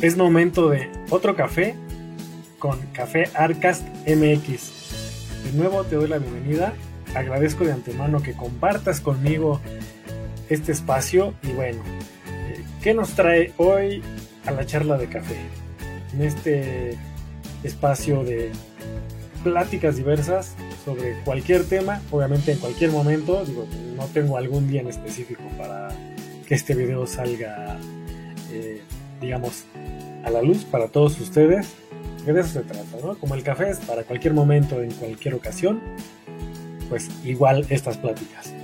es momento de otro café con Café Arcast MX. De nuevo te doy la bienvenida. Agradezco de antemano que compartas conmigo este espacio y bueno, eh, ¿qué nos trae hoy a la charla de café? En este espacio de pláticas diversas sobre cualquier tema, obviamente en cualquier momento, digo, no tengo algún día en específico para que este video salga, eh, digamos, a la luz para todos ustedes. De eso se trata, ¿no? Como el café es para cualquier momento, en cualquier ocasión, pues igual estas pláticas.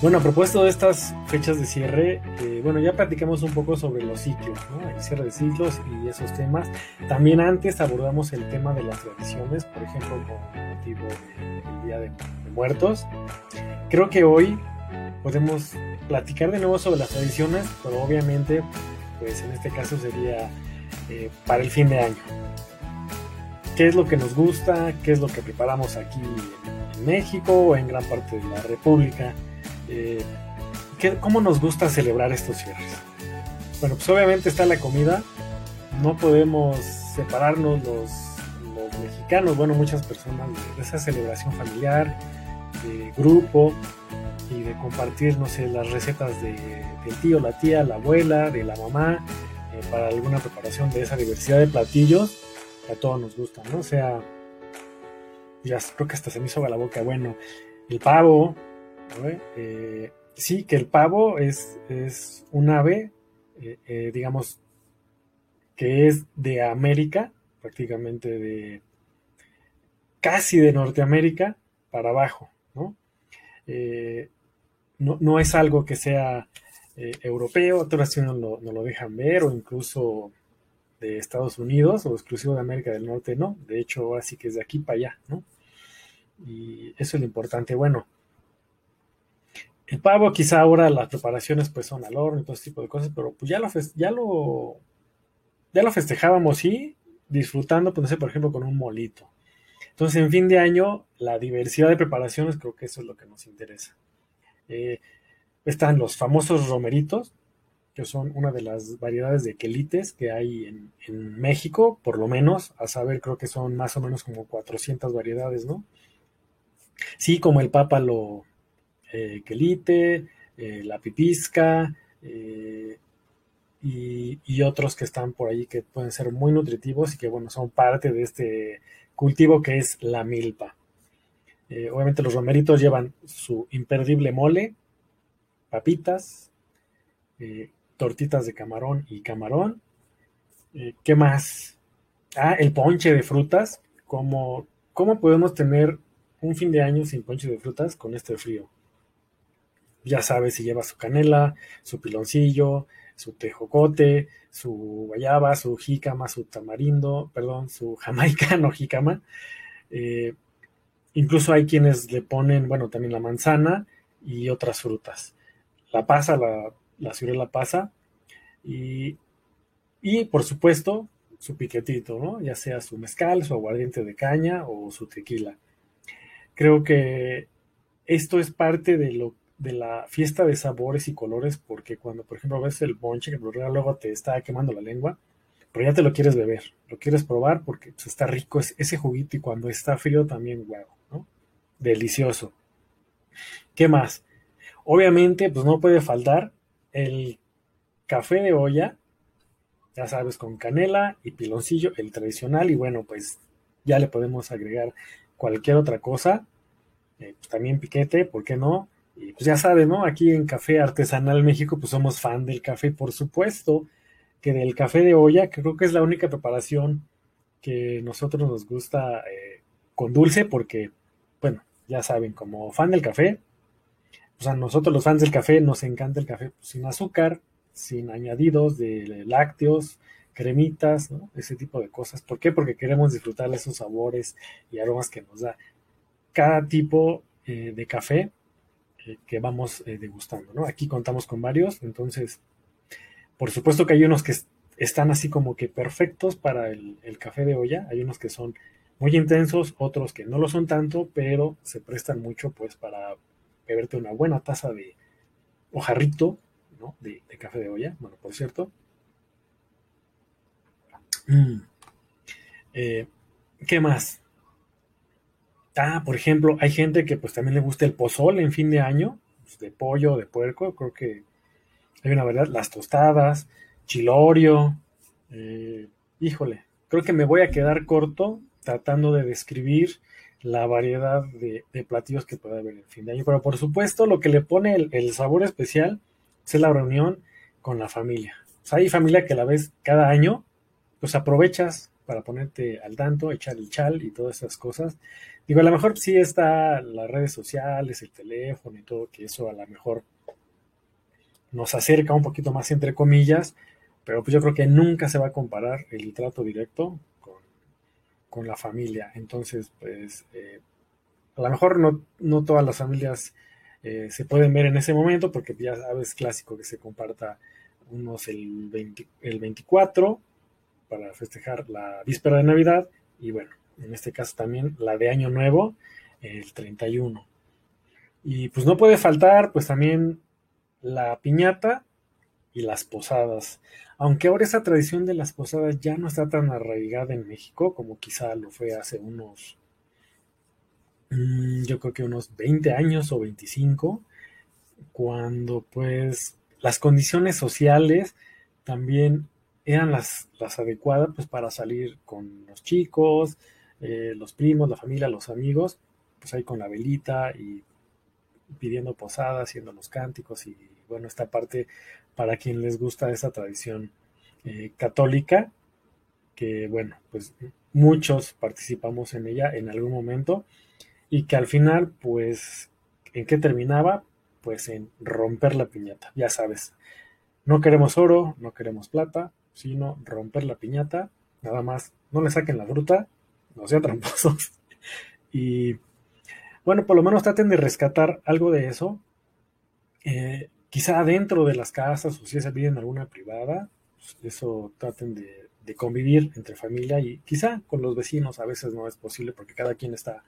Bueno, a propósito de estas fechas de cierre, eh, bueno, ya platicamos un poco sobre los ciclos, ¿no? El cierre de ciclos y esos temas. También antes abordamos el tema de las tradiciones, por ejemplo, con motivo del Día de, Muertos. Creo que hoy podemos platicar de nuevo sobre las tradiciones, pero obviamente, pues en este caso sería eh, para el fin de año. ¿Qué es lo que nos gusta? ¿Qué es lo que preparamos aquí en México o en gran parte de la República? Eh, ¿cómo nos gusta celebrar estos cierres? Bueno, pues obviamente está la comida, no podemos separarnos los, mexicanos, bueno, muchas personas de, esa celebración familiar, de grupo y de compartir, no sé, las recetas de, del tío, la tía, la abuela, de la mamá, eh, para alguna preparación de esa diversidad de platillos que a todos nos gustan, ¿no? O sea, ya creo que hasta se me hizo la boca, bueno, el pavo, eh, sí, que el pavo es, es un ave, eh, eh, digamos, que es de América, prácticamente de casi de Norteamérica para abajo, ¿no? no, es algo que sea europeo, otras no lo, no lo dejan ver, o incluso de Estados Unidos o exclusivo de América del Norte, no. De hecho, ahora sí que es de aquí para allá, ¿no? Y eso es lo importante. Bueno, el pavo, quizá ahora las preparaciones pues son al horno y todo ese tipo de cosas, pero pues ya lo, ya lo, ya lo festejábamos, sí, disfrutando, pues por ejemplo, con un molito. Entonces, en fin de año, la diversidad de preparaciones, creo que eso es lo que nos interesa. Eh, están los famosos romeritos, que son una de las variedades de quelites que hay en, México, por lo menos, a saber, creo que son más o menos como 400 variedades, ¿no? Sí, como el Papa lo, eh, quelite, eh, la pipisca eh, y, otros que están por ahí que pueden ser muy nutritivos y que bueno, son parte de este cultivo que es la milpa. obviamente los romeritos llevan su imperdible mole, papitas, tortitas de camarón y camarón. ¿Qué más? Ah, el ponche de frutas. ¿Cómo, ¿Cómo podemos tener un fin de año sin ponche de frutas con este frío? Ya sabes si lleva su canela, su piloncillo, su tejocote, su guayaba, su jícama, su tamarindo, perdón, su jamaicano jícama. Eh, incluso hay quienes le ponen, bueno, también la manzana y otras frutas. La pasa, la, la ciruela pasa y, y por supuesto su piquetito, ¿no? Ya sea su mezcal, su aguardiente de caña o su tequila. Creo que esto es parte de lo de la fiesta de sabores y colores, porque cuando, por ejemplo, ves el bonche, que luego te está quemando la lengua, pero ya te lo quieres beber, lo quieres probar porque pues, está rico ese juguito y cuando está frío también huevo, ¿no? Delicioso. ¿Qué más? Obviamente, pues no puede faltar el café de olla, ya sabes, con canela y piloncillo, el tradicional, y bueno, pues ya le podemos agregar cualquier otra cosa, eh, pues también piquete, ¿por qué no? Y pues ya sabe, ¿no? Aquí en Café Artesanal México, pues somos fan del café, por supuesto, que del café de olla, que creo que es la única preparación que nosotros nos gusta eh, con dulce, porque, bueno, ya saben, como fan del café, o sea, nosotros los fans del café nos encanta el café sin azúcar, sin añadidos de lácteos, cremitas, ¿no? Ese tipo de cosas. ¿Por qué? Porque queremos disfrutar esos sabores y aromas que nos da cada tipo eh, de café que vamos eh, degustando, ¿no? Aquí contamos con varios, entonces, por supuesto que hay unos que están así como que perfectos para el, café de olla, hay unos que son muy intensos, otros que no lo son tanto, pero se prestan mucho pues para beberte una buena taza de o jarrito, ¿no? De, café de olla, bueno, por cierto. Mm. Eh, ¿Qué más? Ah, por ejemplo, hay gente que pues también le gusta el pozole en fin de año, pues, de pollo, de puerco, creo que hay una variedad, las tostadas, chilorio, eh, híjole, creo que me voy a quedar corto tratando de describir la variedad de, platillos que puede haber en fin de año, pero por supuesto lo que le pone el, sabor especial es la reunión con la familia. hay familia que la ves cada año, pues aprovechas para ponerte al tanto, echar el chal y todas esas cosas. Digo, a lo mejor sí está las redes sociales, el teléfono y todo, que eso a lo mejor nos acerca un poquito más entre comillas, pero pues yo creo que nunca se va a comparar el trato directo con, la familia. Entonces, pues eh, a lo mejor no, no todas las familias eh, se pueden ver en ese momento, porque ya sabes, clásico que se comparta unos el, el 24 para festejar la víspera de Navidad y bueno, en este caso también la de Año Nuevo, el 31. Y pues no puede faltar pues también la piñata y las posadas. Aunque ahora esa tradición de las posadas ya no está tan arraigada en México como quizá lo fue hace unos, mm, yo creo que unos 20 años o 25, cuando pues las condiciones sociales también eran las, las adecuadas pues para salir con los chicos, eh, los primos, la familia, los amigos, pues ahí con la velita y pidiendo posadas, haciendo los cánticos y bueno, esta parte para quien les gusta esa tradición eh, católica, que bueno, pues muchos participamos en ella en algún momento y que al final pues, ¿en qué terminaba? Pues en romper la piñata, ya sabes, no queremos oro, no queremos plata, sino romper la piñata, nada más, no le saquen la fruta, no sean tramposos. y bueno, por lo menos traten de rescatar algo de eso. Eh, quizá dentro de las casas o si se viven alguna privada, pues, eso traten de, convivir entre familia y quizá con los vecinos a veces no es posible porque cada quien está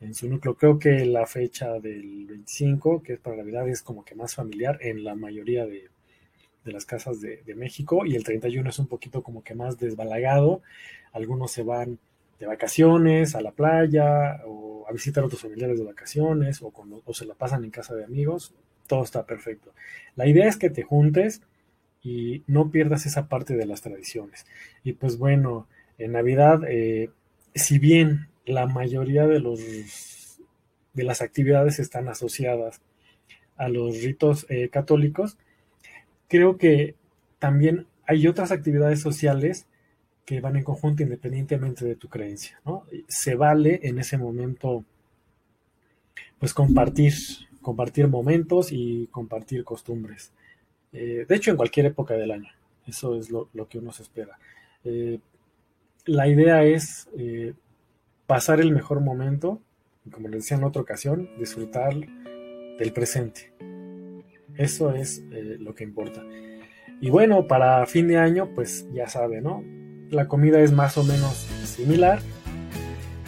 en su núcleo. Creo que la fecha del 25, que es para Navidad, es como que más familiar en la mayoría de, de las casas de, México y el 31 es un poquito como que más desbalagado. Algunos se van de vacaciones a la playa o a visitar a otros familiares de vacaciones o, o se la pasan en casa de amigos. Todo está perfecto. La idea es que te juntes y no pierdas esa parte de las tradiciones. Y pues bueno, en Navidad, eh, si bien la mayoría de los de las actividades están asociadas a los ritos eh, católicos, creo que también hay otras actividades sociales que van en conjunto independientemente de tu creencia. Se vale en ese momento, pues compartir, compartir momentos y compartir costumbres. Eh, de hecho, en cualquier época del año, eso es lo, que uno se espera. Eh, la idea es eh, pasar el mejor momento, como les decía en otra ocasión, disfrutar del presente. Eso es eh, lo que importa. Y bueno, para fin de año, pues ya sabe, ¿no? La comida es más o menos similar,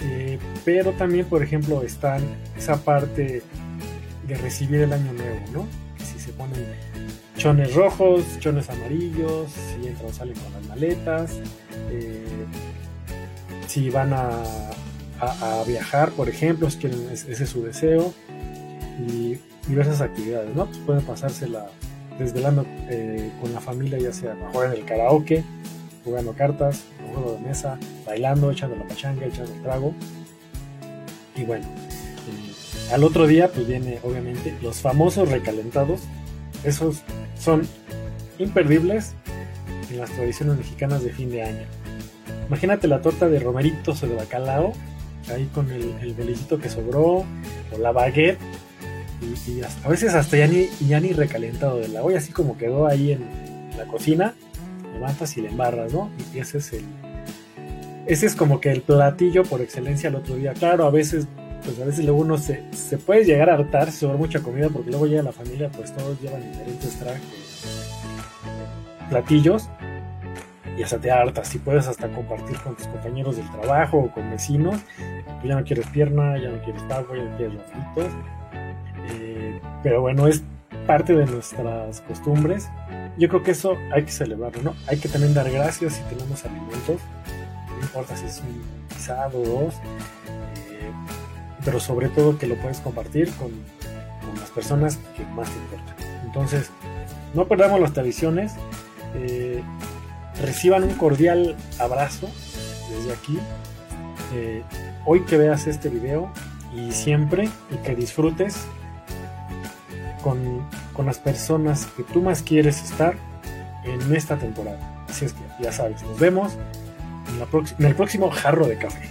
eh, pero también, por ejemplo, están esa parte de recibir el año nuevo, ¿no? Si se ponen chones rojos, chones amarillos, si entran o salen con las maletas, eh, si van a, viajar, por ejemplo, si quieren, ese es su deseo. Y diversas actividades, ¿no? Pues pueden pasársela desvelando eh, con la familia, ya sea mejor en el karaoke, jugando cartas, juego de mesa, bailando, echando la pachanga, echando el trago. Y bueno, eh, al otro día pues viene obviamente los famosos recalentados. Esos son imperdibles en las tradiciones mexicanas de fin de año. Imagínate la torta de romeritos o de bacalao, ahí con el, el que sobró, o la baguette y, a veces hasta ya ni, ya ni recalentado de la olla, así como quedó ahí en la cocina, levantas y le embarras, ¿no? Y ese es el. Ese es como que el platillo por excelencia el otro día. Claro, a veces, pues a veces luego uno se, se puede llegar a hartar si sobra mucha comida, porque luego llega la familia, pues todos llevan diferentes trajes, platillos, y hasta te hartas. Si puedes hasta compartir con tus compañeros del trabajo o con vecinos, pues ya no quieres pierna, ya no quieres pavo, ya no quieres los fritos pero bueno, es parte de nuestras costumbres. Yo creo que eso hay que celebrarlo, ¿no? Hay que también dar gracias si tenemos alimentos, no importa si es un guisado o dos, eh, pero sobre todo que lo puedes compartir con, con, las personas que más te importan. Entonces, no perdamos las tradiciones, eh, reciban un cordial abrazo desde aquí. Eh, hoy que veas este video y siempre y que disfrutes con, con, las personas que tú más quieres estar en esta temporada. Así es que ya sabes, nos vemos en, la en el próximo jarro de café.